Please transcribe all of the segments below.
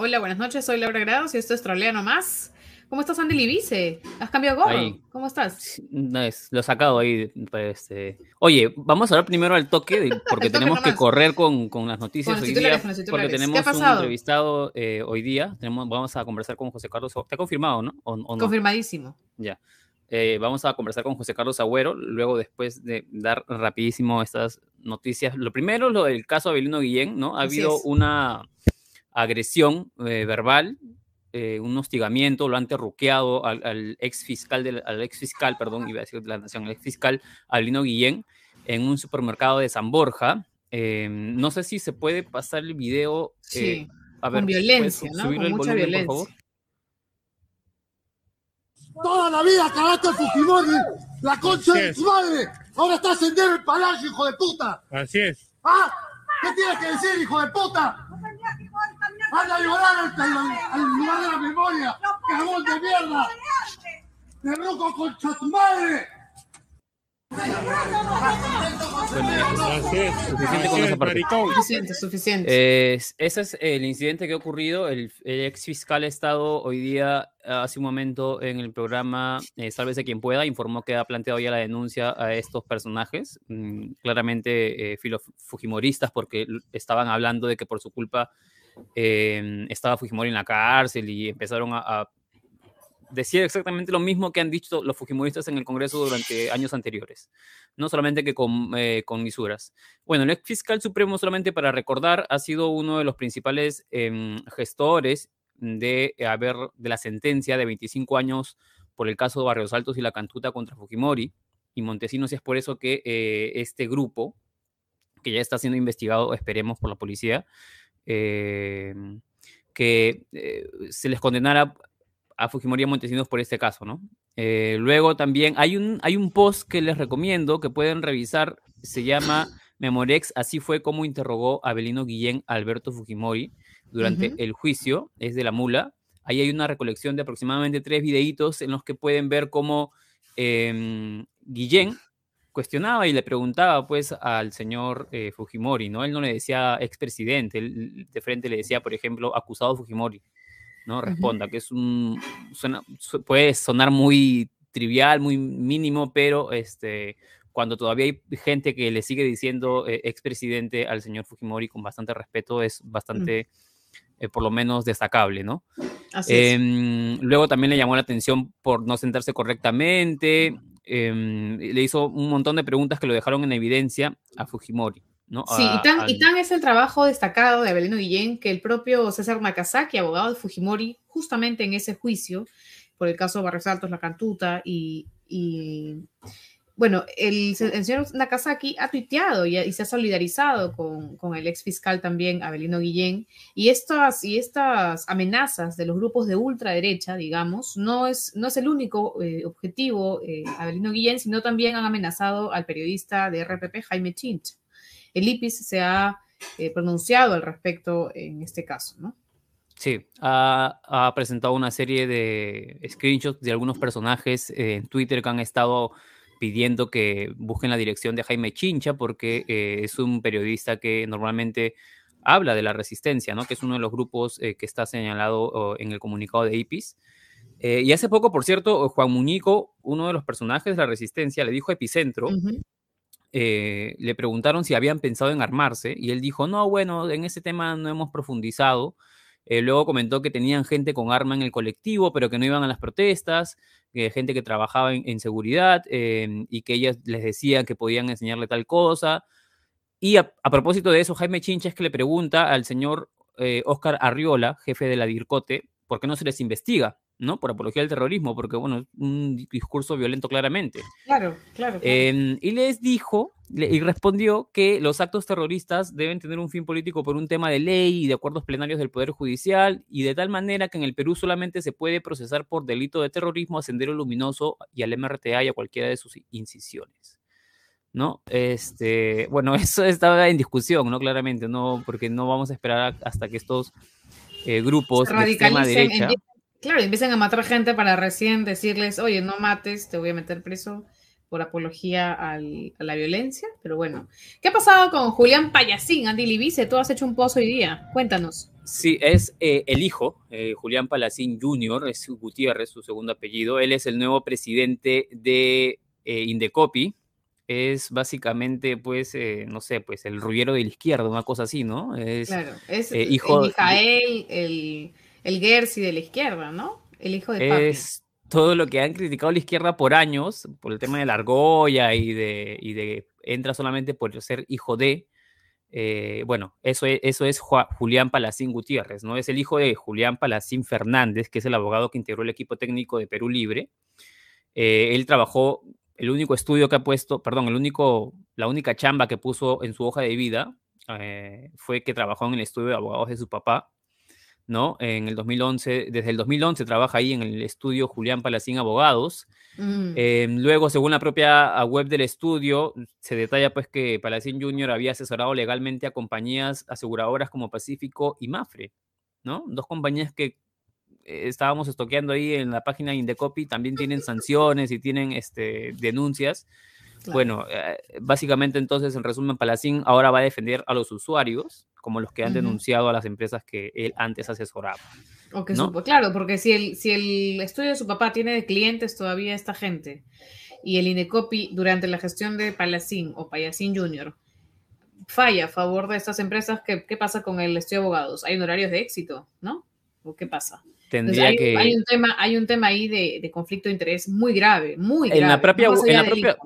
Hola, buenas noches, soy Laura Grados y esto es Trolea Nomás. ¿Cómo estás, Andy Libice? ¿Has cambiado gorro? ¿Cómo estás? No, es, lo he sacado ahí. Pues, eh. Oye, vamos a hablar primero al toque, porque tenemos que correr con, con, las noticias hoy día. Porque tenemos un entrevistado eh, hoy día. Tenemos, vamos a conversar con José Carlos. ¿Te ha confirmado, no? ¿O, no? Confirmadísimo. Ya. Eh, vamos a conversar con José Carlos Agüero, luego después de dar rapidísimo estas noticias. Lo primero, lo del caso Abelino Guillén, ¿no? Ha habido una agresión verbal eh, un hostigamiento, lo han terruqueado al, ex fiscal, del, al ex fiscal, perdón, iba a decir de la nación, el ex fiscal Alino Guillén, en un supermercado de San Borja. Em, no sé si se puede pasar el video. Eh, sí, a ver, con violencia, ¿no? Con mucha violencia. Por favor? Toda la vida cagaste a Fujimori, la concha de tu madre. Ahora estás en el palacio, hijo de puta. Así es. ¿Ah? ¿Qué tienes que decir, hijo de puta? ¡Van a llorar al, lugar de la memoria! ¡Cagón de mierda! ¡Te roco concha tu madre! Suficiente Suficiente, ese es el incidente que ha ocurrido. El, ex fiscal ha estado hoy día, hace un momento, en el programa eh, Sálvese quien pueda. Informó que ha planteado ya la denuncia a estos personajes, mm, claramente eh, fujimoristas, porque estaban hablando de que por su culpa eh, estaba Fujimori en la cárcel y empezaron a, decir exactamente lo mismo que han dicho los Fujimoristas en el Congreso durante años anteriores, no solamente que con, eh, con misuras. Bueno, el ex fiscal supremo, solamente para recordar, ha sido uno de los principales em, gestores de, haber, de la sentencia de 25 años por el caso de Barrios Altos y la Cantuta contra Fujimori y Montesinos, y es por eso que eh, este grupo, que ya está siendo investigado, esperemos, por la policía, Em, que eh, se les condenara a Fujimori y a Montesinos por este caso, ¿no? Eh, luego también hay un, hay un post que les recomiendo que pueden revisar, se llama Memorex, así fue como interrogó a Belino Guillén a Alberto Fujimori durante el juicio, es de la mula. Ahí hay una recolección de aproximadamente tres videitos en los que pueden ver cómo eh, Guillén cuestionaba y le preguntaba pues al señor eh, Fujimori, ¿no? Él no le decía expresidente, él de frente le decía, por ejemplo, acusado Fujimori, ¿no? Responda, que es un, puede sonar muy trivial, muy mínimo, pero este, cuando todavía hay gente que le sigue diciendo eh, expresidente al señor Fujimori con bastante respeto, es bastante, eh, por lo menos, destacable, ¿no? Em, luego también le llamó la atención por no sentarse correctamente, Em, le hizo un montón de preguntas que lo dejaron en evidencia a Fujimori. ¿no? Sí, y, tan, y, tan, es el trabajo destacado de Abelino Guillén que el propio César Nakazaki, abogado de Fujimori, justamente en ese juicio, por el caso Barrios Altos, La Cantuta y, y bueno, el, señor Nakazaki ha tuiteado y, se ha solidarizado con, el ex fiscal también, Abelino Guillén, y estas, y estas amenazas de los grupos de ultraderecha, digamos, no es, no es el único eh, objetivo, eh, Abelino Guillén, sino también han amenazado al periodista de RPP, Jaime Chinch. El IPIS se ha eh, pronunciado al respecto en este caso, ¿no? Sí, ha, ha, presentado una serie de screenshots de algunos personajes en Twitter que han estado pidiendo que busquen la dirección de Jaime Chincha porque eh, es un periodista que normalmente habla de la resistencia, ¿no? que es uno de los grupos eh, que está señalado en el comunicado de IPIS. Eh, y hace poco, por cierto, Juan Muñico, uno de los personajes de la resistencia, le dijo a Epicentro, le preguntaron si habían pensado en armarse y él dijo, no, bueno, en ese tema no hemos profundizado. luego comentó que tenían gente con arma en el colectivo, pero que no iban a las protestas. Eh, gente que trabajaba en, seguridad em, y que ellas les decían que podían enseñarle tal cosa. Y a, propósito de eso, Jaime Chincha es que le pregunta al señor Oscar eh, Arriola, jefe de la DIRCOTE, ¿por qué no se les investiga? ¿No? Por apología del terrorismo, porque, bueno, es un discurso violento claramente. Claro, claro. Em, y les dijo y respondió que los actos terroristas deben tener un fin político por un tema de ley y de acuerdos plenarios del Poder Judicial, y de tal manera que en el Perú solamente se puede procesar por delito de terrorismo a Sendero Luminoso y al MRTA y a cualquiera de sus incisiones. ¿No? Este, bueno, eso estaba en discusión, ¿no? Claramente, ¿no? Porque no vamos a esperar hasta que estos eh, grupos de extrema derecha. Claro, empiezan a matar gente para recién decirles, oye, no mates, te voy a meter preso por apología a la violencia. Pero bueno, ¿qué ha pasado con Julián Payasín, Andy Libice? Tú has hecho un pozo hoy día. Cuéntanos. Sí, es eh, el hijo, eh, Julián Palacín Jr., es Gutiérrez, su segundo apellido. Él es el nuevo presidente de eh, Indecopi. Es básicamente, pues, no sé, pues el rullero de la izquierda, una cosa así, ¿no? Es, claro, es hijo el Mijael, el, el Gersi de la izquierda, ¿no? El hijo de Papi. Todo lo que han criticado la izquierda por años, por el tema de la argolla y de, y de entra solamente por ser hijo de, eh, bueno, eso es, eso es Julián Palacín Gutiérrez, ¿no? Es el hijo de Julián Palacín Fernández, que es el abogado que integró el equipo técnico de Perú Libre. Eh, él trabajó, el único estudio que ha puesto, perdón, el único, la única chamba que puso en su hoja de vida eh, fue que trabajó en el estudio de abogados de su papá, ¿no? En el 2011, desde el 2011 trabaja ahí en el estudio Julián Palacín Abogados. Mm. Em, luego, según la propia web del estudio, se detalla pues que Palacín Jr. había asesorado legalmente a compañías aseguradoras como Pacífico y Mafre, ¿no? Dos compañías que eh, estábamos estoqueando ahí en la página Indecopy, también tienen sanciones y tienen este, denuncias. Bueno, eh, básicamente entonces, en resumen, Palacín ahora va a defender a los usuarios, como los que han denunciado a las empresas que él antes asesoraba. claro, porque si el, si el estudio de su papá tiene de clientes todavía esta gente y el INECOPI durante la gestión de Palacín o Payasín Jr. falla a favor de estas empresas, ¿qué, ¿qué, pasa con el estudio de abogados? Hay horarios de éxito, ¿no? ¿O qué pasa? Tendría hay, que... hay, un tema, hay un tema ahí de, de, conflicto de interés muy grave, muy grave. En la propia, en la propia,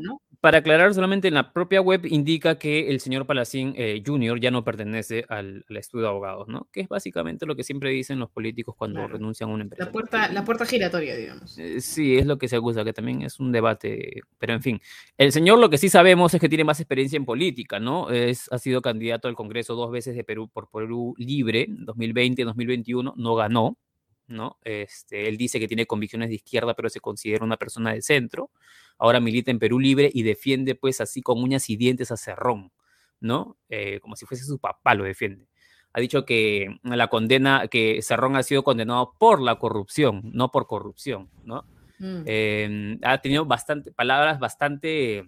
para aclarar, solamente en la propia web indica que el señor Palacín eh, Jr. ya no pertenece al, estudio de abogados, ¿no? Que es básicamente lo que siempre dicen los políticos cuando renuncian a una empresa. La puerta, la puerta giratoria, digamos. Eh, sí, es lo que se acusa, que también es un debate, pero en fin. El señor lo que sí sabemos es que tiene más experiencia en política, ¿no? Es, ha sido candidato al Congreso dos veces de Perú por Perú Libre, 2020 y 2021, no ganó, ¿no? Este, él dice que tiene convicciones de izquierda, pero se considera una persona de centro. Ahora milita en Perú Libre y defiende, pues, así con uñas y dientes a Cerrón, ¿no? Eh, como si fuese su papá, lo defiende. Ha dicho que la condena, que Cerrón ha sido condenado por la corrupción, no por corrupción, ¿no? Mm. Em, ha tenido bastante, palabras bastante,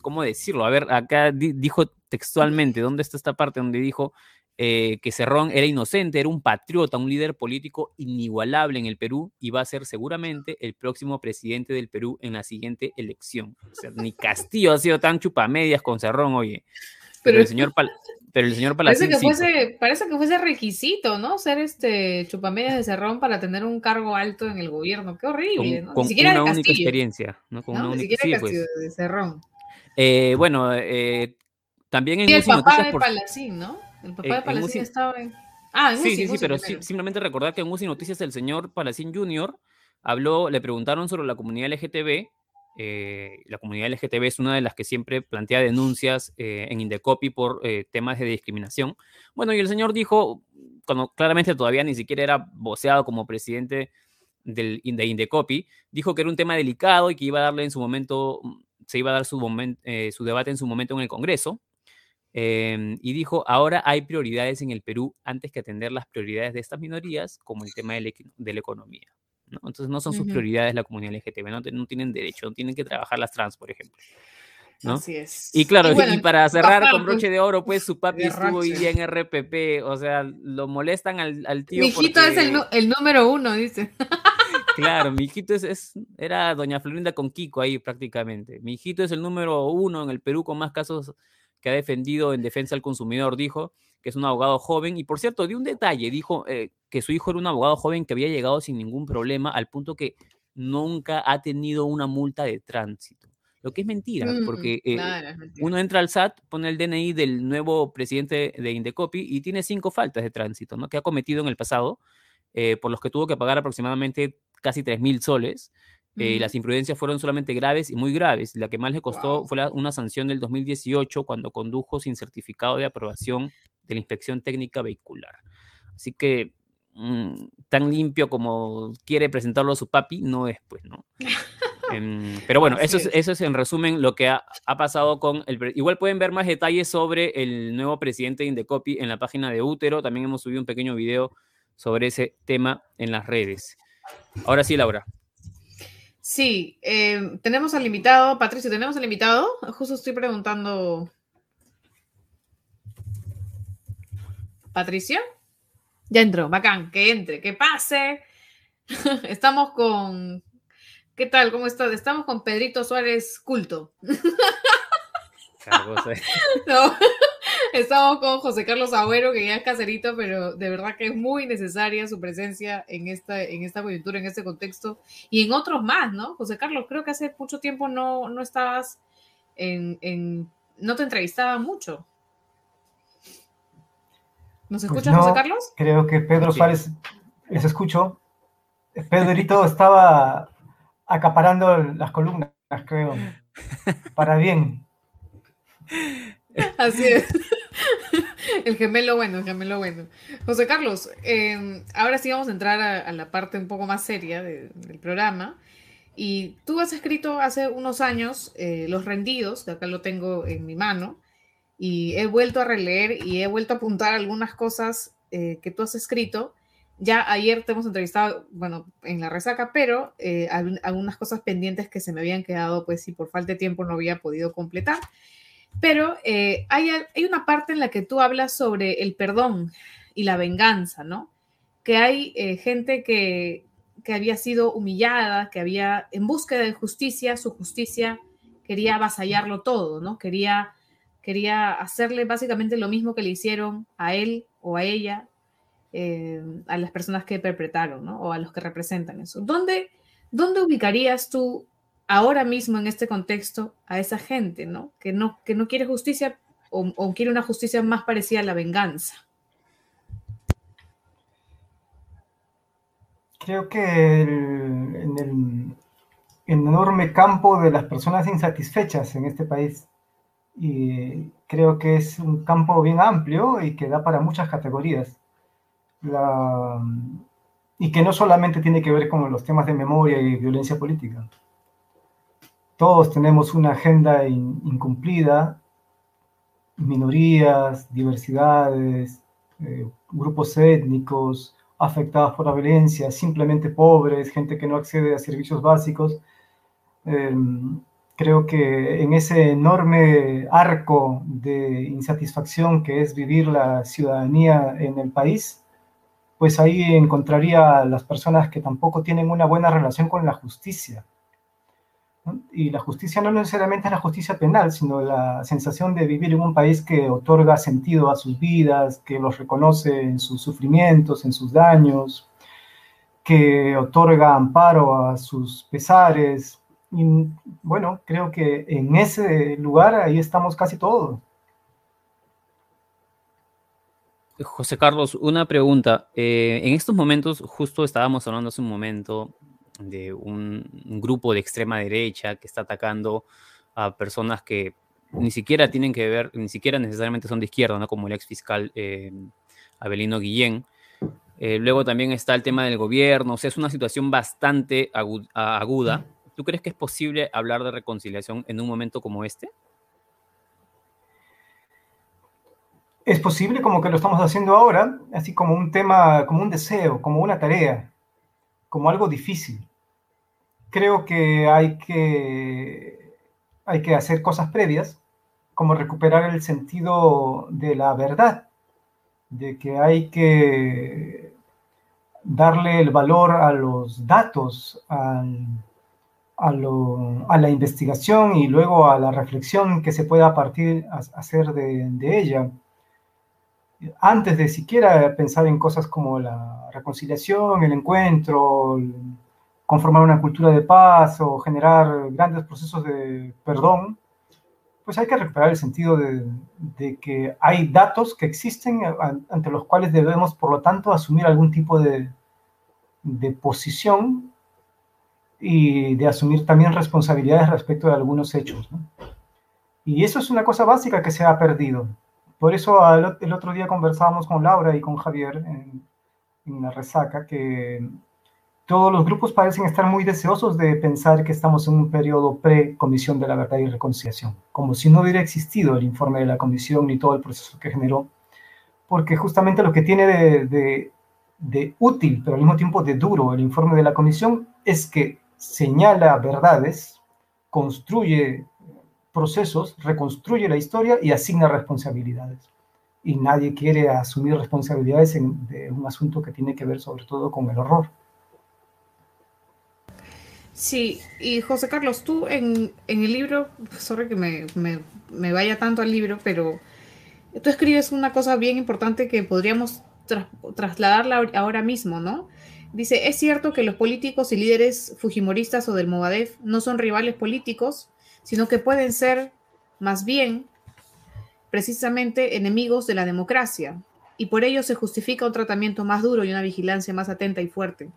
¿cómo decirlo? A ver, acá dijo textualmente, ¿dónde está esta parte donde dijo eh, que Cerrón era inocente, era un patriota, un líder político inigualable en el Perú y va a ser seguramente el próximo presidente del Perú en la siguiente elección. O sea, ni Castillo ha sido tan chupamedias con Cerrón, oye. Pero, el señor pero el señor Parece que, fuese, parece que fuese requisito, ¿no? Ser este chupamedias de Cerrón para tener un cargo alto en el gobierno. Qué horrible, ¿no? Con una única experiencia, ¿no? Con una única sí, pues. de Cerrón. Eh, bueno, eh, también en y el papá de Palacín, ¿no? El papá de Palacín estaba en... Ah, en Sí, sí, sí, pero simplemente recordar que en UCI Noticias el señor Palacín Jr. habló, le preguntaron sobre la comunidad LGTB. Eh, la comunidad LGTB es una de las que siempre plantea denuncias eh, en Indecopi por eh, temas de discriminación. Bueno, y el señor dijo, cuando claramente todavía ni siquiera era voceado como presidente del, de Indecopi, dijo que era un tema delicado y que iba a darle en su momento, se iba a dar su, su debate en su momento en el Congreso. Em, y dijo, ahora hay prioridades en el Perú antes que atender las prioridades de estas minorías, como el tema de la, economía. ¿no? Entonces no son sus prioridades la comunidad LGTB, ¿no? no tienen derecho, no tienen que trabajar las trans, por ejemplo. ¿no? Así es. Y claro, y, para cerrar con broche de oro, pues su papi estuvo hoy día en RPP, o sea, lo molestan al, al tío. Mi hijito es el, el, número uno, dice. Claro, mi hijito es, es, era doña Florinda con Kiko ahí prácticamente. Mi hijito es el número uno en el Perú con más casos que ha defendido en defensa del consumidor, dijo que es un abogado joven. Y por cierto, dio un detalle, dijo eh, que su hijo era un abogado joven que había llegado sin ningún problema al punto que nunca ha tenido una multa de tránsito. Lo que es mentira, mm, porque eh, uno entra al SAT, pone el DNI del nuevo presidente de Indecopi y tiene cinco faltas de tránsito, ¿no? Que ha cometido en el pasado, eh, por los que tuvo que pagar aproximadamente casi 3 mil soles. Eh, las imprudencias fueron solamente graves y muy graves. La que más le costó fue una sanción del 2018 cuando condujo sin certificado de aprobación de la inspección técnica vehicular. Así que mm, tan limpio como quiere presentarlo a su papi, no es, pues, ¿no? Em, pero bueno, eso es, eso es en resumen lo que ha, pasado con el... Igual pueden ver más detalles sobre el nuevo presidente de Indecopi en la página de Útero. También hemos subido un pequeño video sobre ese tema en las redes. Ahora sí, Laura. Sí, eh, tenemos al invitado, Patricio, ¿tenemos al invitado? Justo estoy preguntando. ¿Patricio? Ya entró, bacán, que entre, que pase. Estamos con. ¿Qué tal? ¿Cómo estás? Estamos con Pedrito Suárez Culto. no, estamos con José Carlos Agüero, que ya es caserito, pero de verdad que es muy necesaria su presencia en esta, en esta coyuntura, en este contexto y en otros más, ¿no? José Carlos, creo que hace mucho tiempo no, no estabas en, en no te entrevistaba mucho. ¿Nos pues escuchas, José Carlos? Creo que Pedro Suárez, les escucho. Pedrito estaba acaparando las columnas, creo, para bien. Así es. El gemelo bueno, el gemelo bueno. José Carlos, em, ahora sí vamos a entrar a, la parte un poco más seria del programa. Y tú has escrito hace unos años eh, Los Rendidos, que acá lo tengo en mi mano, y he vuelto a releer y he vuelto a apuntar algunas cosas eh, que tú has escrito. Ya ayer te hemos entrevistado, bueno, en la resaca, pero eh, algunas cosas pendientes que se me habían quedado, pues si por falta de tiempo no había podido completar. Pero eh, hay, una parte en la que tú hablas sobre el perdón y la venganza, ¿no? Que hay gente que, que había sido humillada, que había, en búsqueda de justicia, su justicia quería avasallarlo todo, ¿no? Quería quería hacerle básicamente lo mismo que le hicieron a él o a ella, eh, a las personas que perpetraron, ¿no? O a los que representan eso. ¿Dónde, ¿Dónde ubicarías tú ahora mismo en este contexto a esa gente, ¿no? Que no, que no quiere justicia o, quiere una justicia más parecida a la venganza. Creo que en el enorme campo de las personas insatisfechas en este país y creo que es un campo bien amplio y que da para muchas categorías. y que no solamente tiene que ver con los temas de memoria y violencia política. Todos tenemos una agenda incumplida, minorías, diversidades, eh, grupos étnicos afectados por la violencia, simplemente pobres, gente que no accede a servicios básicos. Em, creo que en ese enorme arco de insatisfacción que es vivir la ciudadanía en el país, pues ahí encontraría a las personas que tampoco tienen una buena relación con la justicia. Y la justicia no necesariamente es la justicia penal, sino la sensación de vivir en un país que otorga sentido a sus vidas, que los reconoce en sus sufrimientos, en sus daños, que otorga amparo a sus pesares, y bueno, creo que en ese lugar ahí estamos casi todos. José Carlos, una pregunta. Eh, en estos momentos, justo estábamos hablando hace un momento de un, grupo de extrema derecha que está atacando a personas que ni siquiera tienen que ver, ni siquiera necesariamente son de izquierda. Como el ex fiscal eh, Abelino Guillén. Eh, luego también está el tema del gobierno, o sea, es una situación bastante aguda ¿Tú crees que es posible hablar de reconciliación en un momento como este? Es posible como que lo estamos haciendo ahora, así como un tema, como un deseo, como una tarea, como algo difícil. Creo que hay que, hay que hacer cosas previas, como recuperar el sentido de la verdad, de que hay que darle el valor a los datos, al a, la investigación y luego a la reflexión que se pueda partir hacer de, ella, antes de siquiera pensar en cosas como la reconciliación, el encuentro, conformar una cultura de paz o generar grandes procesos de perdón, pues hay que recuperar el sentido de, de, que hay datos que existen ante los cuales debemos, por lo tanto, asumir algún tipo de, de posición y de asumir también responsabilidades respecto de algunos hechos. Y eso es una cosa básica que se ha perdido. Por eso el otro día conversábamos con Laura y con Javier en, la resaca que todos los grupos parecen estar muy deseosos de pensar que estamos en un periodo pre-Comisión de la Verdad y Reconciliación, como si no hubiera existido el informe de la Comisión ni todo el proceso que generó, porque justamente lo que tiene de, de útil, pero al mismo tiempo de duro el informe de la comisión es que señala verdades, construye procesos, reconstruye la historia y asigna responsabilidades. Y nadie quiere asumir responsabilidades en de un asunto que tiene que ver sobre todo con el horror. Sí, y José Carlos, tú en, en el libro, sorry que me, me, vaya tanto al libro, pero tú escribes una cosa bien importante que podríamos tra trasladarla ahora mismo, ¿no? Dice, es cierto que los políticos y líderes fujimoristas o del Movadef no son rivales políticos, sino que pueden ser más bien precisamente enemigos de la democracia, y por ello se justifica un tratamiento más duro y una vigilancia más atenta y fuerte.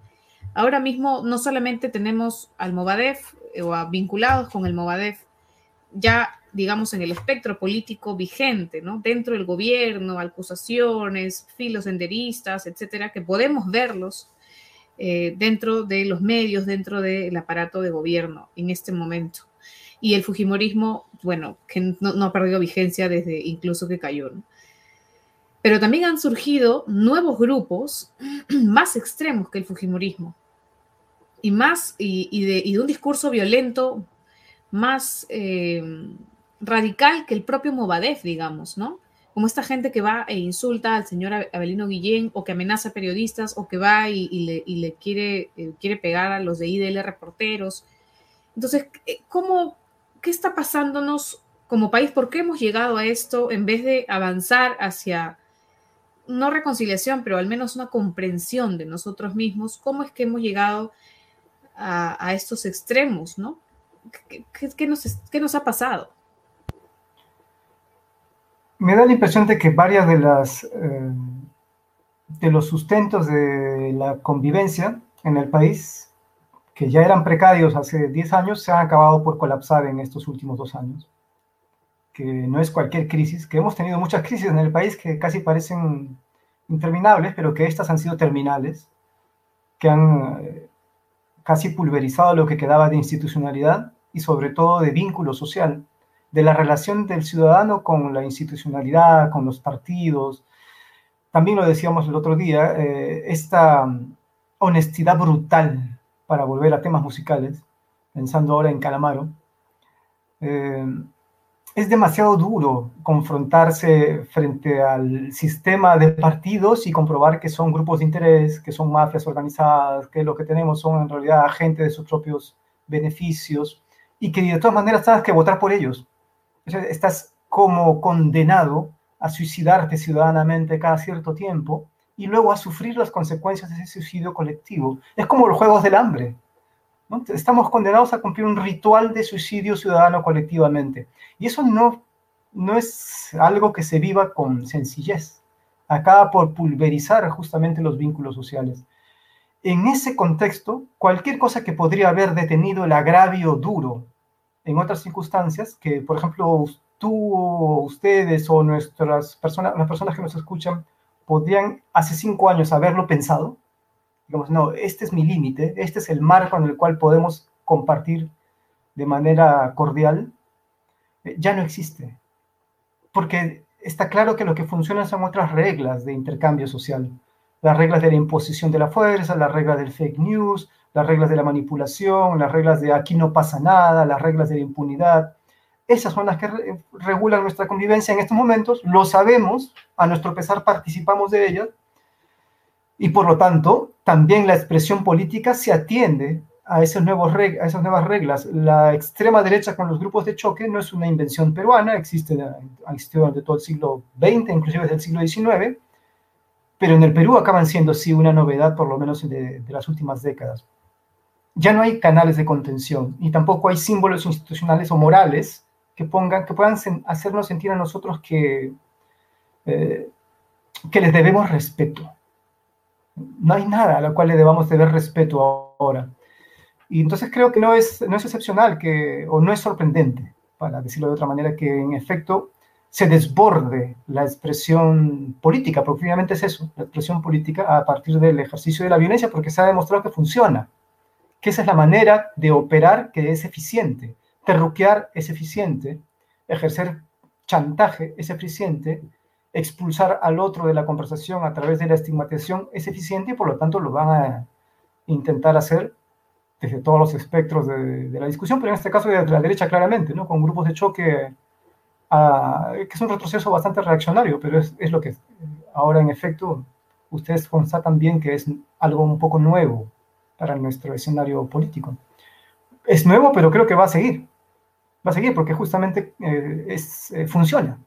Ahora mismo no solamente tenemos al Movadef eh, o a vinculados con el Movadef, ya digamos en el espectro político vigente, ¿no? Dentro del gobierno, acusaciones, filos senderistas, etcétera, que podemos verlos eh, dentro de los medios, dentro del aparato de gobierno en este momento. Y el Fujimorismo, bueno, que no, no ha perdido vigencia desde incluso que cayó, ¿no? Pero también han surgido nuevos grupos más extremos que el Fujimorismo y más y, y, de, y de, un discurso violento más eh, radical que el propio Movadef, digamos, ¿no? Como esta gente que va e insulta al señor Abelino Guillén o que amenaza a periodistas o que va y, y le, le, quiere, eh, quiere pegar a los de IDL reporteros. Entonces, eh, ¿cómo, ¿qué está pasándonos como país? ¿Por qué hemos llegado a esto en vez de avanzar hacia, no reconciliación, pero al menos una comprensión de nosotros mismos? ¿Cómo es que hemos llegado a, estos extremos? ¿Qué, qué, qué, nos, ¿Qué nos ha pasado? me da la impresión de que varias de eh, de los sustentos de la convivencia en el país, que ya eran precarios hace 10 años, se han acabado por colapsar en estos últimos dos años. Que no es cualquier crisis, que hemos tenido muchas crisis en el país que casi parecen interminables, pero que estas han sido terminales, que han eh, casi pulverizado lo que quedaba de institucionalidad y sobre todo de vínculo social de la relación del ciudadano con la institucionalidad, con los partidos. También lo decíamos el otro día, eh, esta honestidad brutal, para volver a temas musicales, pensando ahora en Calamaro, eh, es demasiado duro confrontarse frente al sistema de partidos y comprobar que son grupos de interés, que son mafias organizadas, que lo que tenemos son en realidad agentes de sus propios beneficios y que de todas maneras tienes que votar por ellos. Estás como condenado a suicidarte ciudadanamente cada cierto tiempo y luego a sufrir las consecuencias de ese suicidio colectivo. Es como los Juegos del Hambre. ¿no? Estamos condenados a cumplir un ritual de suicidio ciudadano colectivamente. Y eso no, no es algo que se viva con sencillez. Acaba por pulverizar justamente los vínculos sociales. En ese contexto, cualquier cosa que podría haber detenido el agravio duro en otras circunstancias que, por ejemplo, tú ustedes o nuestras personas, las personas que nos escuchan podrían hace cinco años haberlo pensado. Digamos, no, este es mi límite, este es el marco en el cual podemos compartir de manera cordial, eh, ya no existe. Porque está claro que lo que funciona son otras reglas de intercambio social. Las reglas de la imposición de la fuerza, las reglas del fake news, las reglas de la manipulación, las reglas de aquí no pasa nada, las reglas de la impunidad. Esas son las que re regulan nuestra convivencia en estos momentos, lo sabemos, a nuestro pesar participamos de ellas, y por lo tanto también la expresión política se atiende a, esos nuevos a esas nuevas reglas. La extrema derecha con los grupos de choque no es una invención peruana, existe, existido durante todo el siglo XX, inclusive desde el siglo XIX, pero en el Perú acaban siendo sí una novedad, por lo menos de, de las últimas décadas ya no hay canales de contención y tampoco hay símbolos institucionales o morales que, pongan, que puedan hacernos sentir a nosotros que, eh, que les debemos respeto. No hay nada a lo cual le debamos deber respeto ahora. Y entonces creo que no es, no es excepcional que, o no es sorprendente, para decirlo de otra manera, que en efecto se desborde la expresión política, porque finalmente es eso, la expresión política a partir del ejercicio de la violencia, porque se ha demostrado que funciona que esa es la manera de operar que es eficiente. Terruquear es eficiente, ejercer chantaje es eficiente, expulsar al otro de la conversación a través de la estigmatización es eficiente y por lo tanto lo van a intentar hacer desde todos los espectros de, la discusión, pero en este caso desde la derecha claramente, ¿no? con grupos de choque, ah, que es un retroceso bastante reaccionario, pero es, es, lo que ahora en efecto ustedes constatan bien que es algo un poco nuevo para nuestro escenario político. Es nuevo, pero creo que va a seguir. Va a seguir porque justamente eh, es, eh, funciona.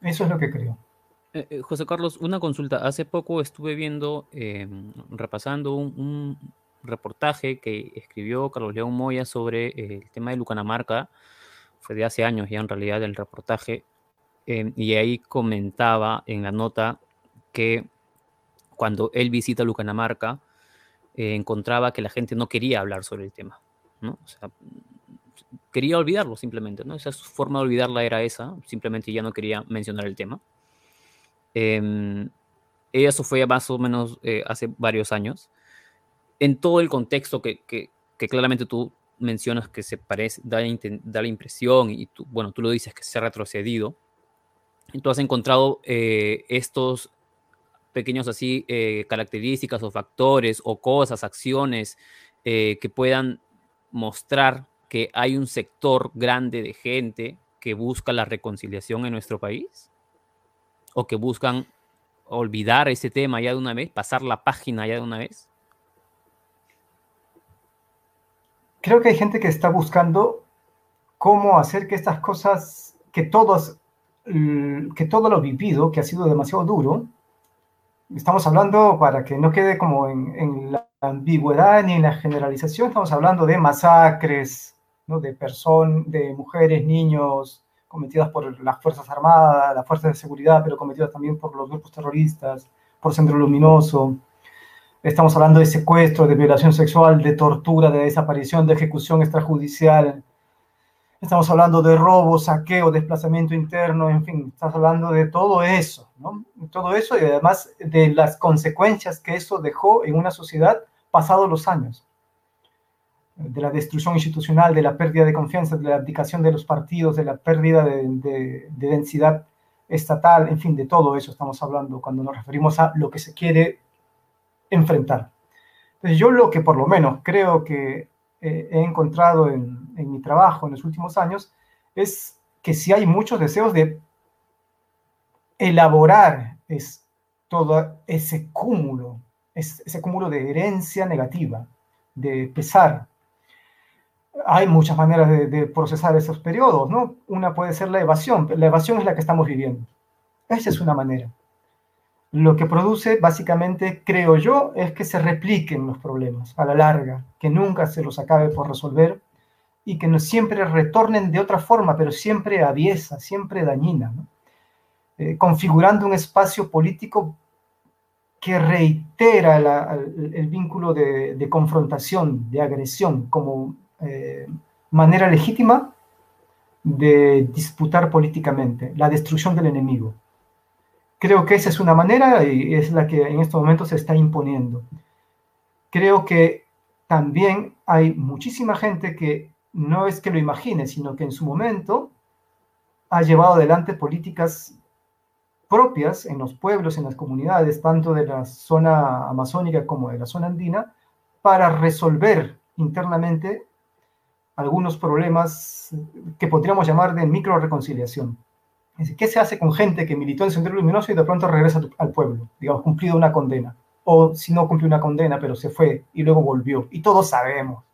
Eso es lo que creo. Eh, José Carlos, una consulta. Hace poco estuve viendo, repasando un, reportaje que escribió Carlos León Moya sobre el tema de Lucanamarca. Fue de hace años ya en realidad el reportaje. y ahí comentaba en la nota que cuando él visita Lucanamarca, encontraba que la gente no quería hablar sobre el tema, ¿no? O sea, quería olvidarlo simplemente, ¿no? Esa forma de olvidarla era esa, simplemente ya no quería mencionar el tema. Eh, eso fue más o menos eh, hace varios años. En todo el contexto que, que, que, claramente tú mencionas que se parece, da, da, la impresión, y tú, bueno, tú lo dices que se ha retrocedido, tú has encontrado eh, estos pequeños así eh, características o factores o cosas, acciones eh, que puedan mostrar que hay un sector grande de gente que busca la reconciliación en nuestro país o que buscan olvidar ese tema ya de una vez, pasar la página ya de una vez? Creo que hay gente que está buscando cómo hacer que estas cosas, que todos, que todo lo vivido, que ha sido demasiado duro, estamos hablando, para que no quede como en, la ambigüedad ni en la generalización, estamos hablando de masacres, ¿no? de personas, de mujeres, niños, cometidas por las Fuerzas Armadas, las Fuerzas de Seguridad, pero cometidas también por los grupos terroristas, por Centro Luminoso. Estamos hablando de secuestro, de violación sexual, de tortura, de desaparición, de ejecución extrajudicial, Estamos hablando de robo, saqueo, desplazamiento interno, en fin, estamos hablando de todo eso, ¿no? Todo eso y además de las consecuencias que eso dejó en una sociedad pasados los años. De la destrucción institucional, de la pérdida de confianza, de la abdicación de los partidos, de la pérdida de, de, de densidad estatal, en fin, de todo eso estamos hablando cuando nos referimos a lo que se quiere enfrentar. Entonces yo lo que por lo menos creo que eh, he encontrado en, en, mi trabajo en los últimos años es que si hay muchos deseos de elaborar es, todo ese cúmulo, es, ese cúmulo de herencia negativa, de pesar. Hay muchas maneras de, de procesar esos periodos, ¿no? Una puede ser la evasión, la evasión es la que estamos viviendo. Esa es una manera lo que produce básicamente, creo yo, es que se repliquen los problemas a la larga, que nunca se los acabe por resolver y que no siempre retornen de otra forma, pero siempre aviesa, siempre dañina, eh, configurando un espacio político que reitera el, vínculo de, confrontación, de agresión, como eh, manera legítima de disputar políticamente, la destrucción del enemigo. Creo que esa es una manera y es la que en estos momentos se está imponiendo. Creo que también hay muchísima gente que no es que lo imagine, sino que en su momento ha llevado adelante políticas propias en los pueblos, en las comunidades, tanto de la zona amazónica como de la zona andina, para resolver internamente algunos problemas que podríamos llamar de micro reconciliación. ¿Qué se hace con gente que militó en Sendero Luminoso y de pronto regresa al pueblo? Digamos, cumplido una condena. O si no cumplió una condena, pero se fue y luego volvió. Y todos sabemos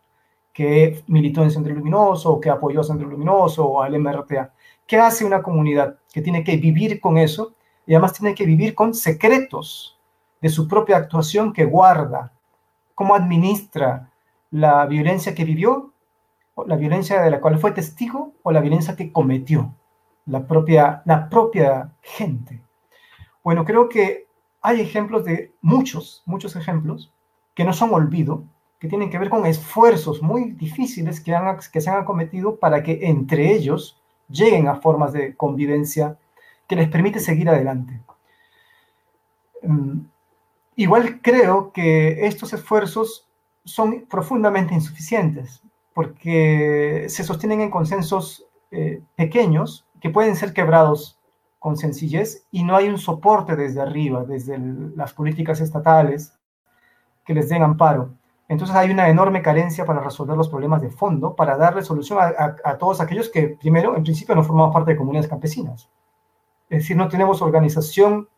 que militó en Sendero Luminoso, o que apoyó a Sendero Luminoso o al MRTA. ¿Qué hace una comunidad que tiene que vivir con eso y además tiene que vivir con secretos de su propia actuación que guarda? ¿Cómo administra la violencia que vivió, la violencia de la cual fue testigo o la violencia que cometió? la propia, la propia gente. Bueno, creo que hay ejemplos de muchos, muchos ejemplos que no son olvido, que tienen que ver con esfuerzos muy difíciles que, han, que se han cometido para que entre ellos lleguen a formas de convivencia que les permite seguir adelante. Mm, igual creo que estos esfuerzos son profundamente insuficientes porque se sostienen en consensos eh, pequeños que pueden ser quebrados con sencillez y no hay un soporte desde arriba, desde las políticas estatales que les den amparo. Entonces hay una enorme carencia para resolver los problemas de fondo, para darle solución a, todos aquellos que, primero, en principio no formamos parte de comunidades campesinas. Es decir, no tenemos organización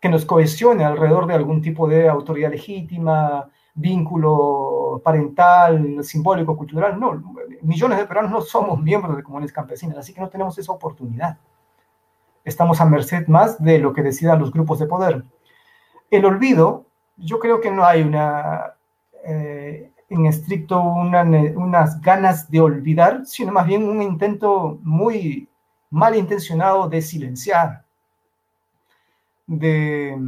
que nos cohesione alrededor de algún tipo de autoridad legítima, vínculo parental, simbólico, cultural. No, millones de peruanos no somos miembros de comunidades campesinas, así que no tenemos esa oportunidad. Estamos a merced más de lo que decidan los grupos de poder. El olvido, yo creo que no hay una eh, en estricto unas ganas de olvidar, sino más bien un intento muy malintencionado de silenciar, de...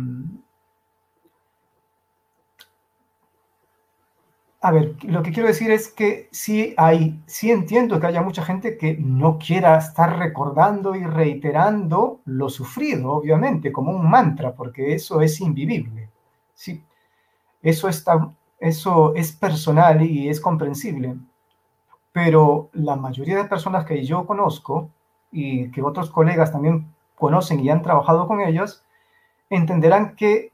A ver, lo que quiero decir es que sí hay, sí entiendo que haya mucha gente que no quiera estar recordando y reiterando lo sufrido, obviamente, como un mantra, porque eso es invivible. Sí, eso está eso es personal y es comprensible, pero la mayoría de personas que yo conozco y que otros colegas también conocen y han trabajado con ellos, entenderán que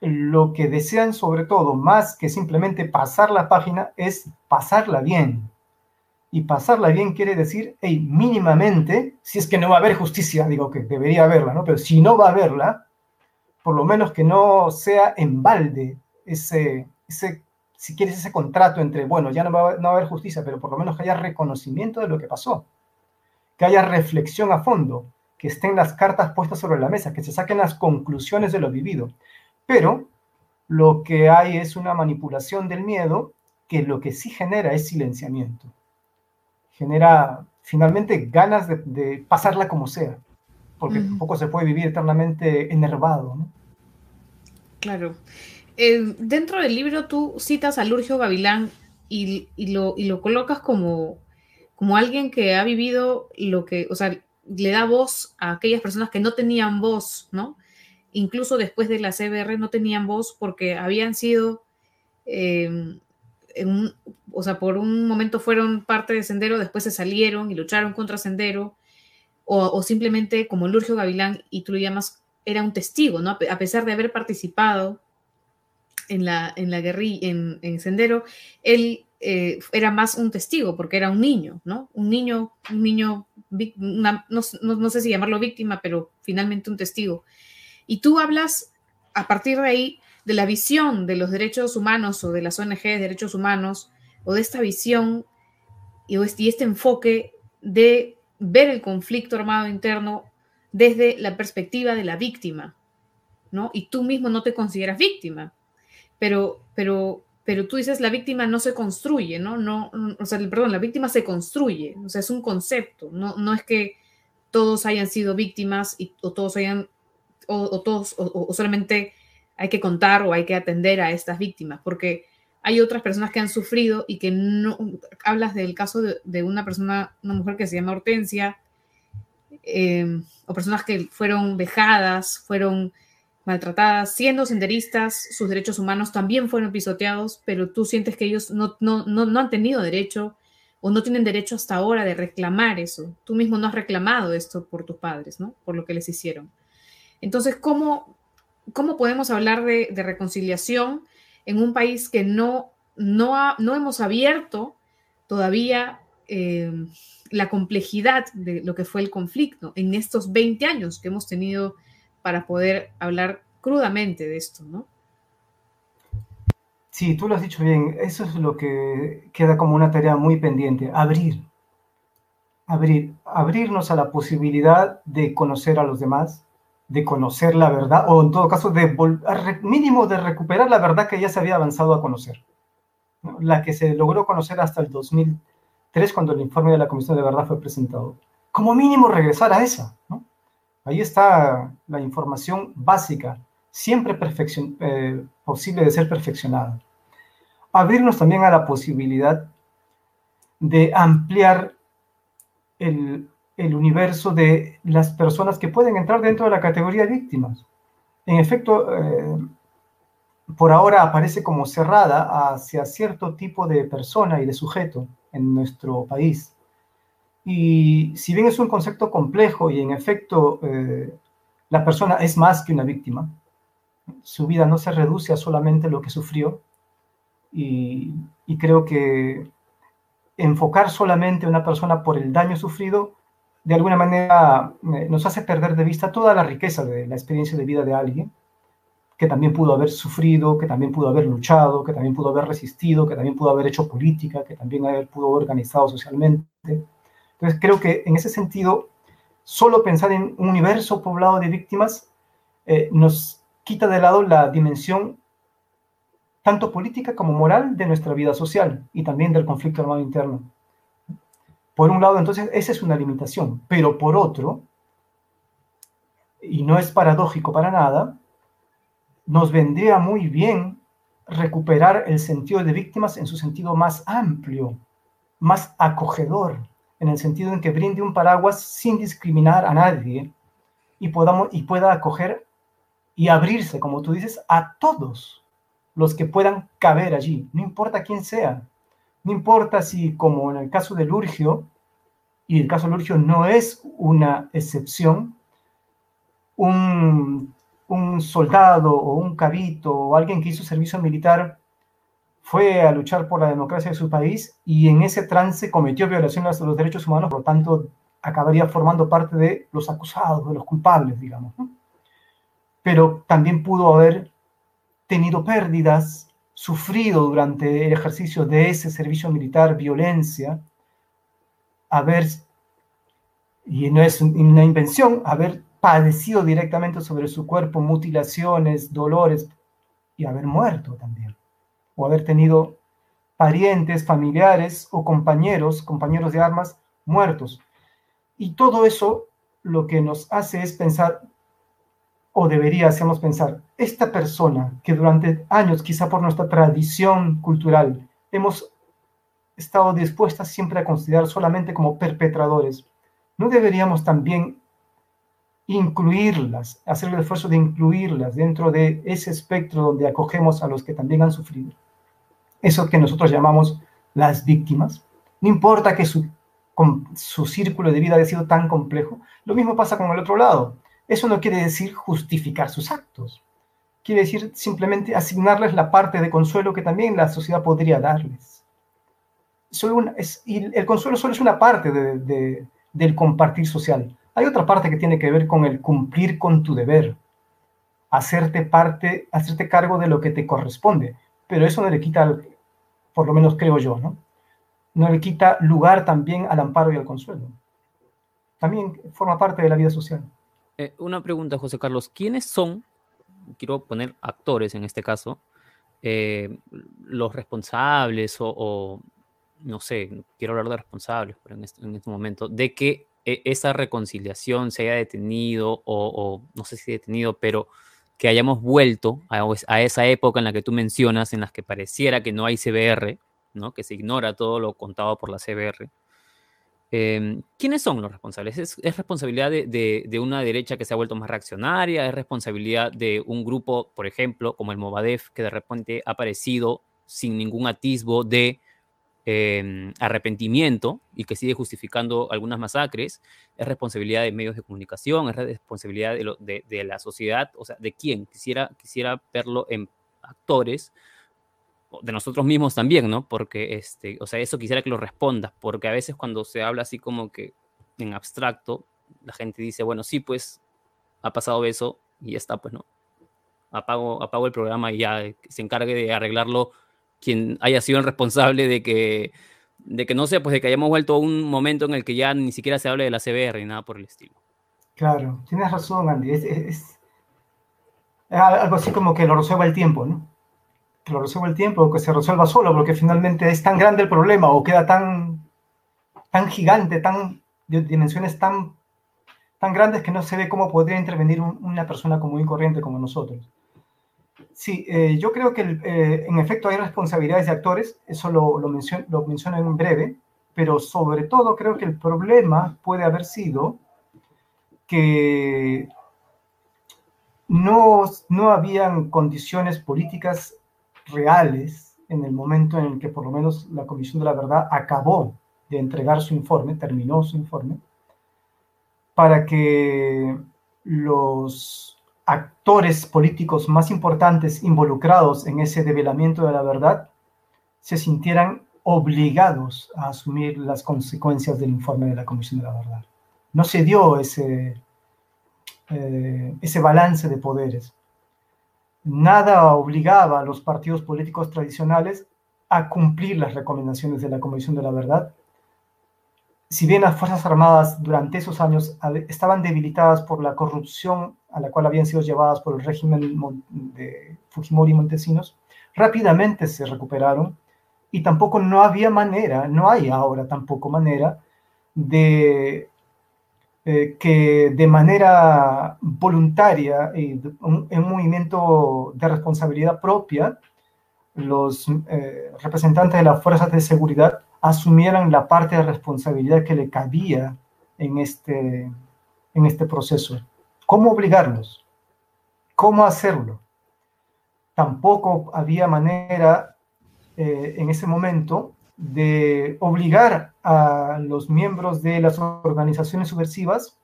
lo que desean sobre todo, más que simplemente pasar la página, es pasarla bien. Y pasarla bien quiere decir, hey, mínimamente, si es que no va a haber justicia, digo que debería haberla, ¿no? Pero si no va a haberla, por lo menos que no sea en balde ese, si quieres, ese contrato entre, bueno, ya no va, no va a haber justicia, pero por lo menos que haya reconocimiento de lo que pasó, que haya reflexión a fondo, que estén las cartas puestas sobre la mesa, que se saquen las conclusiones de lo vivido. Pero lo que hay es una manipulación del miedo que lo que sí genera es silenciamiento. Genera finalmente ganas de, pasarla como sea, porque tampoco se puede vivir eternamente enervado. ¿no? Claro. Eh, dentro del libro tú citas a Lurgio Gavilán y, lo, y lo colocas como, como alguien que ha vivido lo que, o sea, le da voz a aquellas personas que no tenían voz, ¿no? Incluso después de la CBR no tenían voz porque habían sido, em, o sea, por un momento fueron parte de Sendero, después se salieron y lucharon contra Sendero, o, o simplemente como Lurgio Gavilán, y tú lo llamas, era un testigo, ¿no? A pesar de haber participado en la, en la guerrilla, en, Sendero, él eh, era más un testigo porque era un niño, ¿no? Un niño, un niño, no, sé si llamarlo víctima, pero finalmente un testigo. Y tú hablas a partir de ahí de la visión de los derechos humanos o de las ONG de derechos humanos o de esta visión y este, este enfoque de ver el conflicto armado interno desde la perspectiva de la víctima, ¿no? Y tú mismo no te consideras víctima, pero, pero, pero tú dices la víctima no se construye, ¿no? no o sea, perdón, la víctima se construye, o sea, es un concepto, no, no es que todos hayan sido víctimas y, o todos hayan, o, todos, o, solamente hay que contar o hay que atender a estas víctimas, porque hay otras personas que han sufrido y que no, hablas del caso de, una persona, una mujer que se llama Hortensia, eh, o personas que fueron vejadas, fueron maltratadas, siendo senderistas, sus derechos humanos también fueron pisoteados, pero tú sientes que ellos no, no, no, han tenido derecho o no tienen derecho hasta ahora de reclamar eso. Tú mismo no has reclamado esto por tus padres, ¿no? Por lo que les hicieron. Entonces, ¿cómo, cómo podemos hablar de, reconciliación en un país que no, no, no hemos abierto todavía eh, la complejidad de lo que fue el conflicto en estos 20 años que hemos tenido para poder hablar crudamente de esto, ¿no? Sí, tú lo has dicho bien. Eso es lo que queda como una tarea muy pendiente. Abrir. Abrir. Abrirnos a la posibilidad de conocer a los demás, de conocer la verdad, o en todo caso, de mínimo de recuperar la verdad que ya se había avanzado a conocer. La que se logró conocer hasta el 2003, cuando el informe de la Comisión de Verdad fue presentado. Como mínimo regresar a esa, ¿no? Ahí está la información básica, siempre eh, posible de ser perfeccionada. Abrirnos también a la posibilidad de ampliar el, universo de las personas que pueden entrar dentro de la categoría de víctimas. En efecto, eh, por ahora aparece como cerrada hacia cierto tipo de persona y de sujeto en nuestro país Y si bien es un concepto complejo y en efecto eh, la persona es más que una víctima, su vida no se reduce a solamente lo que sufrió y, creo que enfocar solamente a una persona por el daño sufrido de alguna manera eh, nos hace perder de vista toda la riqueza de la experiencia de vida de alguien que también pudo haber sufrido, que también pudo haber luchado, que también pudo haber resistido, que también pudo haber hecho política, que también pudo haber organizado socialmente. Entonces creo que en ese sentido, solo pensar en un universo poblado de víctimas eh, nos quita de lado la dimensión tanto política como moral de nuestra vida social y también del conflicto armado interno. Por un lado, entonces, esa es una limitación, pero por otro, y no es paradójico para nada, nos vendría muy bien recuperar el sentido de víctimas en su sentido más amplio, más acogedor, en el sentido en que brinde un paraguas sin discriminar a nadie y, podamos, y pueda acoger y abrirse, como tú dices, a todos los que puedan caber allí, no importa quién sea. No importa si, como en el caso de Lurgio, y el caso de Lurgio no es una excepción, un, un soldado o un cabito o alguien que hizo servicio militar fue a luchar por la democracia de su país y en ese trance cometió violaciones de los derechos humanos, por lo tanto acabaría formando parte de los acusados, de los culpables, digamos. Pero también pudo haber tenido pérdidas, sufrido durante el ejercicio de ese servicio militar violencia, haber, y no es una invención, haber padecido directamente sobre su cuerpo mutilaciones, dolores y haber muerto también, o haber tenido parientes, familiares o compañeros, compañeros de armas muertos. Y todo eso lo que nos hace es pensar o debería hacernos pensar, esta persona que durante años, quizá por nuestra tradición cultural, hemos estado dispuestas siempre a considerar solamente como perpetradores, ¿no deberíamos también incluirlas, hacer el esfuerzo de incluirlas dentro de ese espectro donde acogemos a los que también han sufrido? Eso que nosotros llamamos las víctimas. No importa que su, su círculo de vida haya sido tan complejo, lo mismo pasa con el otro lado eso no quiere decir justificar sus actos. Quiere decir simplemente asignarles la parte de consuelo que también la sociedad podría darles. Solo es, y el consuelo solo es una parte del compartir social. Hay otra parte que tiene que ver con el cumplir con tu deber, hacerte parte, hacerte cargo de lo que te corresponde. Pero eso no le quita, por lo menos creo yo, ¿no? No le quita lugar también al amparo y al consuelo. También forma parte de la vida social. Eh, una pregunta, José Carlos. ¿Quiénes son, quiero poner actores en este caso, eh, los responsables o, no sé, quiero hablar de responsables pero en, este, este momento, de que esa reconciliación se haya detenido o, no sé si detenido, pero que hayamos vuelto a, esa época en la que tú mencionas, en las que pareciera que no hay CBR, ¿no? que se ignora todo lo contado por la CBR Em, ¿Quiénes son los responsables? ¿Es, responsabilidad de, una derecha que se ha vuelto más reaccionaria? ¿Es responsabilidad de un grupo, por ejemplo, como el Movadef, que de repente ha aparecido sin ningún atisbo de em, arrepentimiento y que sigue justificando algunas masacres? ¿Es responsabilidad de medios de comunicación? ¿Es responsabilidad de, la sociedad? O sea, ¿de quién? Quisiera, quisiera verlo en actores de nosotros mismos también, ¿no? Porque, este, o sea, eso quisiera que lo respondas, porque a veces cuando se habla así como que en abstracto, la gente dice, bueno, sí, pues ha pasado eso y ya está, pues, ¿no? Apago, apago el programa y ya se encargue de arreglarlo quien haya sido el responsable de que, de que no sé, pues de que hayamos vuelto a un momento en el que ya ni siquiera se hable de la CBR ni nada por el estilo. Claro, tienes razón, Andy. Es, es algo así como que lo resuelva el tiempo, ¿no? que lo resuelva el tiempo o que se resuelva solo, porque finalmente es tan grande el problema o queda tan, tan gigante, tan, de dimensiones tan, tan grandes que no se ve cómo podría intervenir una persona común y corriente como nosotros. Sí, eh, yo creo que eh, en efecto hay responsabilidades de actores, eso lo, lo, menciono, lo menciono en breve, pero sobre todo creo que el problema puede haber sido que no, no habían condiciones políticas reales en el momento en el que por lo menos la Comisión de la Verdad acabó de entregar su informe, terminó su informe, para que los actores políticos más importantes involucrados en ese develamiento de la verdad se sintieran obligados a asumir las consecuencias del informe de la Comisión de la Verdad. No se dio ese, eh, ese balance de poderes. Nada obligaba a los partidos políticos tradicionales a cumplir las recomendaciones de la Comisión de la Verdad. Si bien las Fuerzas Armadas durante esos años estaban debilitadas por la corrupción a la cual habían sido llevadas por el régimen de Fujimori y Montesinos, rápidamente se recuperaron y tampoco no había manera, no hay ahora tampoco manera de eh, que de manera voluntaria y un, un, movimiento de responsabilidad propia, los eh, representantes de las fuerzas de seguridad asumieran la parte de responsabilidad que le cabía en este, en este proceso. ¿Cómo obligarlos? ¿Cómo hacerlo? Tampoco había manera eh, en ese momento de obligar a los miembros de las organizaciones subversivas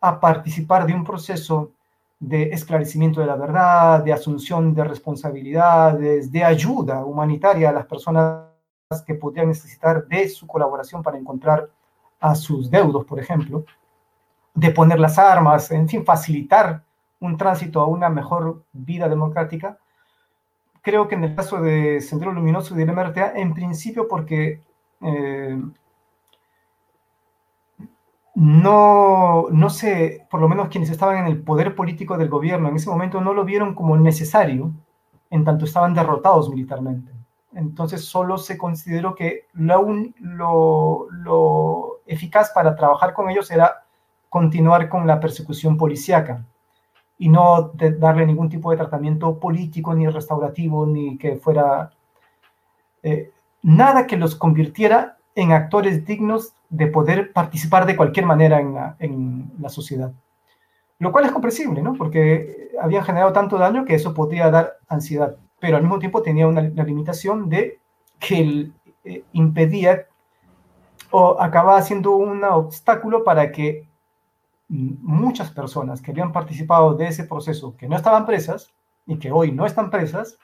a participar de un proceso de esclarecimiento de la verdad, de asunción de responsabilidades, de ayuda humanitaria a las personas que podrían necesitar de su colaboración para encontrar a sus deudos, por ejemplo, de poner las armas, en fin, facilitar un tránsito a una mejor vida democrática, creo que en el caso de Sendero Luminoso y de MRTA, en principio porque eh, no, no sé, por lo menos quienes estaban en el poder político del gobierno en ese momento no lo vieron como necesario, en tanto estaban derrotados militarmente. Entonces solo se consideró que lo, lo, lo eficaz para trabajar con ellos era continuar con la persecución policíaca y no darle ningún tipo de tratamiento político, ni restaurativo, ni que fuera eh, nada que los convirtiera en actores dignos de poder participar de cualquier manera en la, en la sociedad. Lo cual es comprensible, ¿no? Porque habían generado tanto daño que eso podría dar ansiedad, pero al mismo tiempo tenía una, una limitación de que eh, impedía o acababa siendo un obstáculo para que muchas personas que habían participado de ese proceso, que no estaban presas y que hoy no están presas,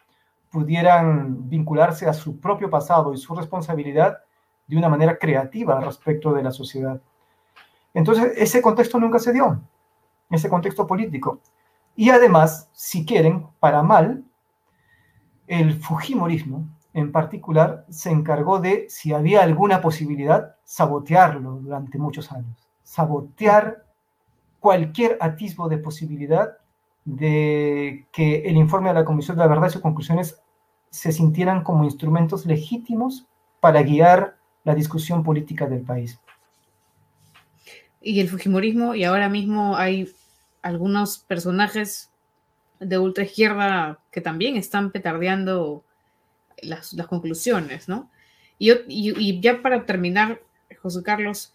pudieran vincularse a su propio pasado y su responsabilidad de una manera creativa respecto de la sociedad. Entonces, ese contexto nunca se dio, ese contexto político. Y además, si quieren, para mal, el Fujimorismo en particular se encargó de, si había alguna posibilidad, sabotearlo durante muchos años. Sabotear cualquier atisbo de posibilidad de que el informe de la Comisión de la Verdad y sus conclusiones se sintieran como instrumentos legítimos para guiar la discusión política del país. Y el Fujimorismo, y ahora mismo hay algunos personajes de ultraizquierda que también están petardeando las, las conclusiones, ¿no? Y, y, y, ya para terminar, José Carlos,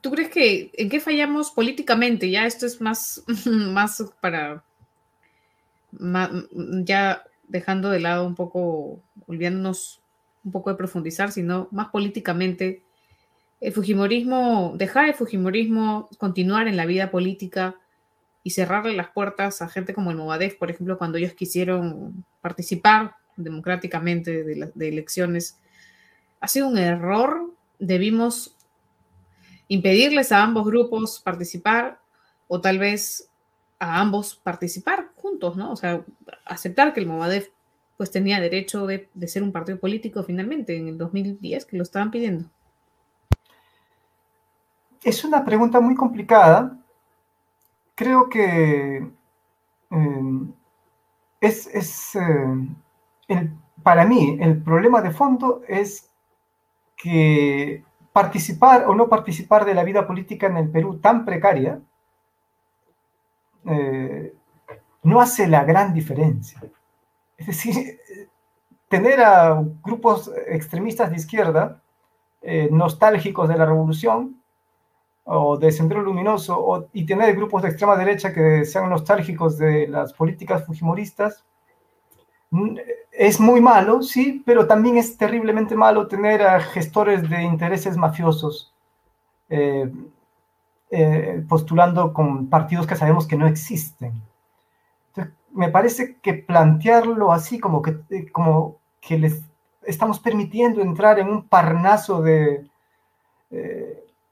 ¿Tú crees que en qué fallamos políticamente? Ya esto es más, más para, ya dejando de lado un poco, olvidándonos un poco de profundizar, sino más políticamente, el Fujimorismo, dejar el Fujimorismo continuar en la vida política y cerrarle las puertas a gente como el Movadef, por ejemplo, cuando ellos quisieron participar democráticamente de, de elecciones, ha sido un error. Debimos impedirles a ambos grupos participar o tal vez a ambos participar juntos, ¿no? O sea, aceptar que el Movadef pues tenía derecho de, ser un partido político finalmente en el 2010, que lo estaban pidiendo. Es una pregunta muy complicada. Creo que eh, es, es eh, el, para mí el problema de fondo es que participar o no participar de la vida política en el Perú tan precaria eh, no hace la gran diferencia. Es decir, tener a grupos extremistas de izquierda eh, nostálgicos de la revolución o de Sendero Luminoso y tener grupos de extrema derecha que sean nostálgicos de las políticas fujimoristas es muy malo, sí, pero también es terriblemente malo tener a gestores de intereses mafiosos eh, eh, postulando con partidos que sabemos que no existen. me parece que plantearlo así, como que, eh, como que les estamos permitiendo entrar en un parnaso de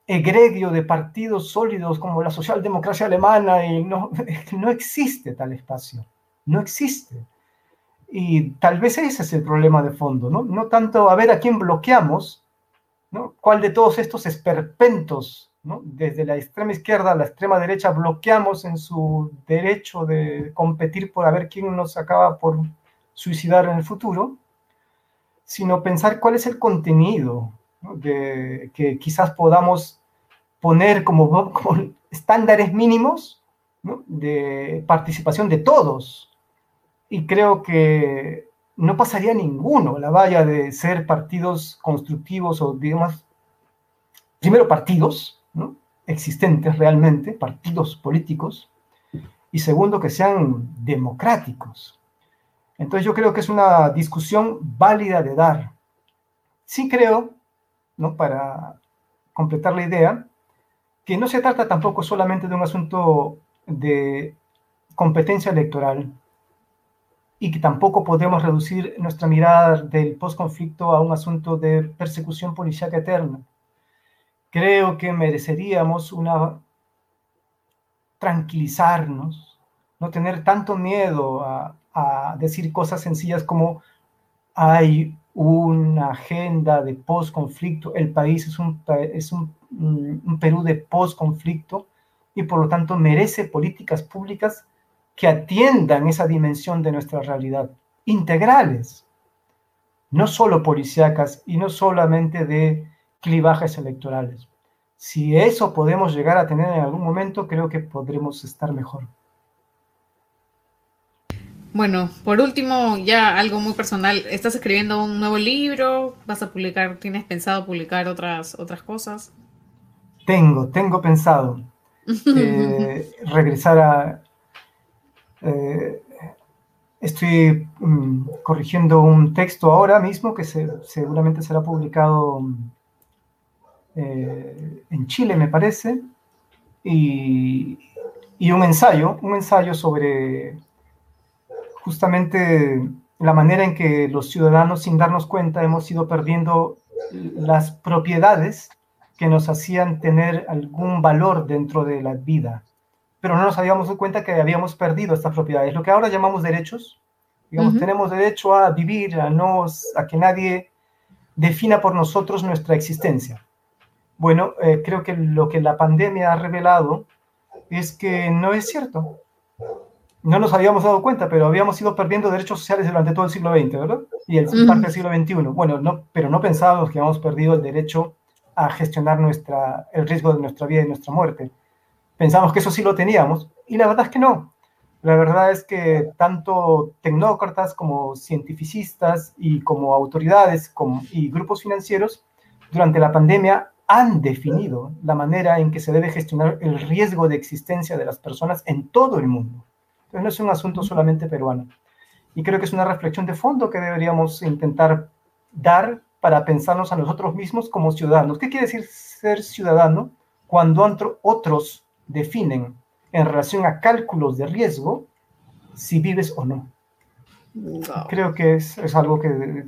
egregio de partidos sólidos como la socialdemocracia alemana, y no, no existe tal espacio, no existe. Y tal vez ese es el problema de fondo, ¿no? No tanto a ver a quién bloqueamos, ¿no? ¿Cuál de todos estos esperpentos, ¿no? Desde la extrema izquierda a la extrema derecha bloqueamos en su derecho de competir por a ver quién nos acaba por suicidar en el futuro, sino pensar cuál es el contenido de, que quizás podamos poner como, estándares mínimos ¿no? de participación de todos, y creo que no pasaría ninguno la valla de ser partidos constructivos o, digamos, primero partidos ¿no? existentes realmente, partidos políticos, y segundo que sean democráticos. Entonces yo creo que es una discusión válida de dar. Sí creo, ¿no? para completar la idea, que no se trata tampoco solamente de un asunto de competencia electoral, y que tampoco podemos reducir nuestra mirada del postconflicto a un asunto de persecución policial eterna. Creo que mereceríamos una tranquilizarnos, no tener tanto miedo a, decir cosas sencillas como hay una agenda de postconflicto, el país es un, es un, un Perú de postconflicto y por lo tanto merece políticas públicas que atiendan esa dimensión de nuestra realidad, integrales, no solo policíacas y no solamente de clivajes electorales. Si eso podemos llegar a tener en algún momento, creo que podremos estar mejor. Bueno, por último, ya algo muy personal. ¿Estás escribiendo un nuevo libro? ¿Vas a publicar, tienes pensado publicar otras, otras cosas? Tengo, tengo pensado eh, regresar a, eh, estoy mm, corrigiendo un texto ahora mismo que seguramente será publicado eh, en Chile, me parece, y, un ensayo, un ensayo sobre justamente la manera en que los ciudadanos, sin darnos cuenta, hemos ido perdiendo las propiedades que nos hacían tener algún valor dentro de la vida pero no nos habíamos dado cuenta que habíamos perdido estas propiedades, lo que ahora llamamos derechos. Digamos, tenemos derecho a vivir, a, no, a que nadie defina por nosotros nuestra existencia. Bueno, eh, creo que lo que la pandemia ha revelado es que no es cierto. No nos habíamos dado cuenta, pero habíamos ido perdiendo derechos sociales durante todo el siglo XX, ¿verdad? Y el parte del siglo XXI. Bueno, no, pero no pensábamos que habíamos perdido el derecho a gestionar nuestra, el riesgo de nuestra vida y nuestra muerte pensamos que eso sí lo teníamos y la verdad es que no. La verdad es que tanto tecnócratas como cientificistas y como autoridades como, y grupos financieros durante la pandemia han definido la manera en que se debe gestionar el riesgo de existencia de las personas en todo el mundo. Entonces no es un asunto solamente peruano. Y creo que es una reflexión de fondo que deberíamos intentar dar para pensarnos a nosotros mismos como ciudadanos. ¿Qué quiere decir ser ciudadano cuando otros definen en relación a cálculos de riesgo si vives o no. Creo que es, algo que,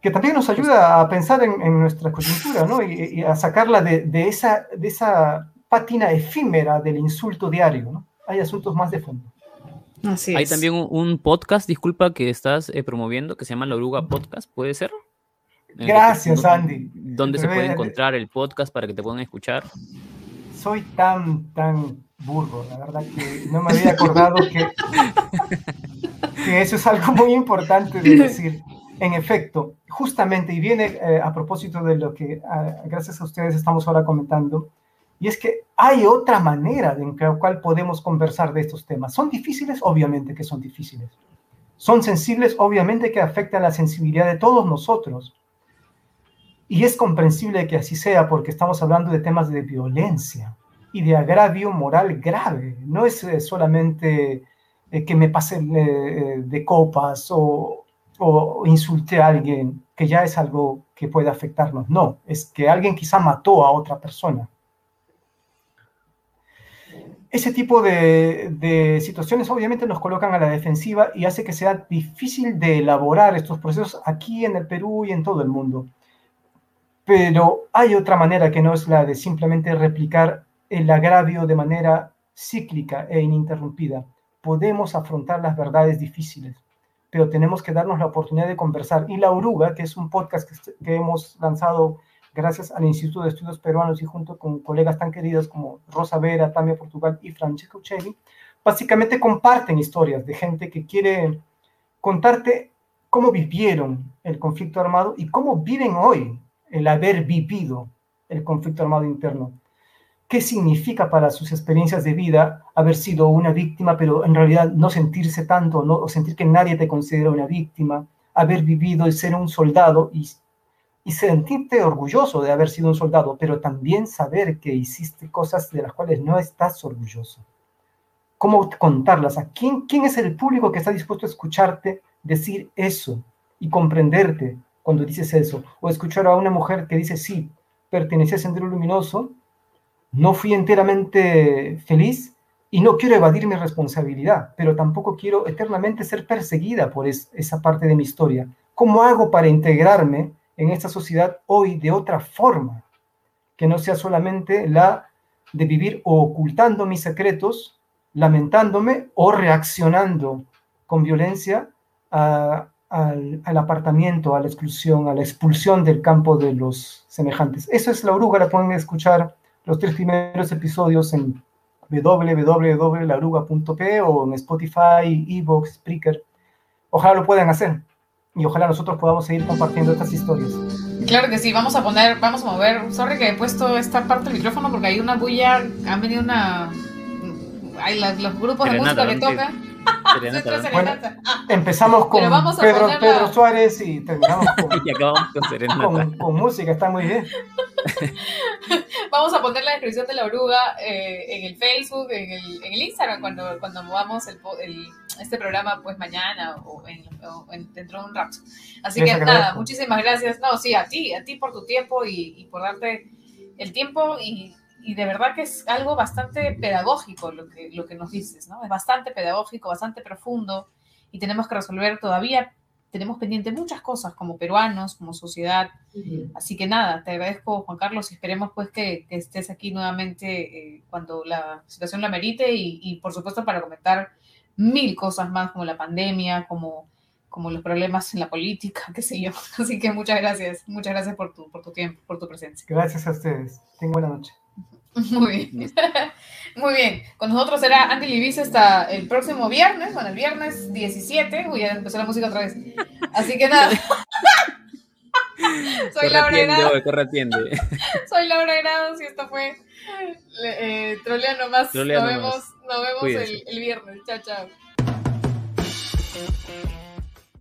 que también nos ayuda a pensar en, nuestra coyuntura ¿no? y, a sacarla de, esa, de esa pátina efímera del insulto diario. ¿no? Hay asuntos más de fondo. Hay también un, podcast, disculpa, que estás eh, promoviendo que se llama La Oruga Podcast, ¿puede ser? Gracias, Andy. ¿Dónde se puede encontrar el podcast para que te puedan escuchar? Soy tan, tan burro, la verdad que no me había acordado que, eso es algo muy importante de decir. En efecto, justamente, y viene eh, a propósito de lo que gracias a ustedes estamos ahora comentando, y es que hay otra manera en la cual podemos conversar de estos temas. ¿Son difíciles? Obviamente que son difíciles. ¿Son sensibles? Obviamente que afectan la sensibilidad de todos nosotros. Y es comprensible que así sea porque estamos hablando de temas de violencia y de agravio moral grave. No es eh, solamente eh, que me pase eh, de copas o, o insulte a alguien, que ya es algo que puede afectarnos. No, es que alguien quizá mató a otra persona. Ese tipo de, de, situaciones obviamente nos colocan a la defensiva y hace que sea difícil de elaborar estos procesos aquí en el Perú y en todo el mundo. Pero hay otra manera que no es la de simplemente replicar el agravio de manera cíclica e ininterrumpida. Podemos afrontar las verdades difíciles, pero tenemos que darnos la oportunidad de conversar. Y La Oruga, que es un podcast que, hemos lanzado gracias al Instituto de Estudios Peruanos y junto con colegas tan queridos como Rosa Vera, Tamia Portugal y Francesco Uccelli, básicamente comparten historias de gente que quiere contarte cómo vivieron el conflicto armado y cómo viven hoy el haber vivido el conflicto armado interno. ¿Qué significa para sus experiencias de vida haber sido una víctima, pero en realidad no sentirse tanto, no, o sentir que nadie te considera una víctima, haber vivido y ser un soldado y y sentirte orgulloso de haber sido un soldado, pero también saber que hiciste cosas de las cuales no estás orgulloso. ¿Cómo contarlas? ¿A quién, quién es el público que está dispuesto a escucharte decir eso y comprenderte cuando dices eso? O escuchar a una mujer que dice, sí, pertenecía a Sendero Luminoso, no fui enteramente feliz y no quiero evadir mi responsabilidad, pero tampoco quiero eternamente ser perseguida por esa parte de mi historia. ¿Cómo hago para integrarme en esta sociedad hoy de otra forma, que no sea solamente la de vivir ocultando mis secretos, lamentándome o reaccionando con violencia al, apartamiento, a la exclusión, a la expulsión del campo de los semejantes. Eso es la oruga, la pueden escuchar los tres primeros episodios en www.lauruga.p o en Spotify, Evox, Spreaker. Ojalá lo puedan hacer y ojalá nosotros podamos seguir compartiendo estas historias. Claro que sí, vamos a poner, vamos a mover. Sorry que he puesto esta parte del micrófono porque hay una bulla, han venido una. Hay los grupos de música que tocan. Bueno, empezamos con Pedro, Pedro, Suárez y terminamos con, y acabamos con, con, música, está muy bien. Vamos a poner la descripción de la oruga eh, en el Facebook, en el, en el, Instagram, cuando, cuando movamos el, el, este programa pues mañana o, en, dentro de un rato. Así que nada, muchísimas gracias. No, sí, a ti, a ti por tu tiempo y, y por darte el tiempo y y de verdad que es algo bastante pedagógico lo que, lo que nos dices, ¿no? Es bastante pedagógico, bastante profundo y tenemos que resolver todavía, tenemos pendiente muchas cosas como peruanos, como sociedad. Así que nada, te agradezco Juan Carlos y esperemos pues que, estés aquí nuevamente eh, cuando la situación la merite y, y, por supuesto para comentar mil cosas más como la pandemia, como, como los problemas en la política, qué sé yo. Así que muchas gracias, muchas gracias por tu, por tu tiempo, por tu presencia. Gracias a ustedes. Tengo buena noche. Muy bien. Muy bien. Con nosotros será Andy Libis hasta el próximo viernes, bueno, el viernes 17. Uy, ya empezó la música otra vez. Así que nada. Soy Laura Grado. Soy Laura Grado y esto fue eh, Trolea nomás. nos vemos, nos vemos el, el viernes. Chao, chao.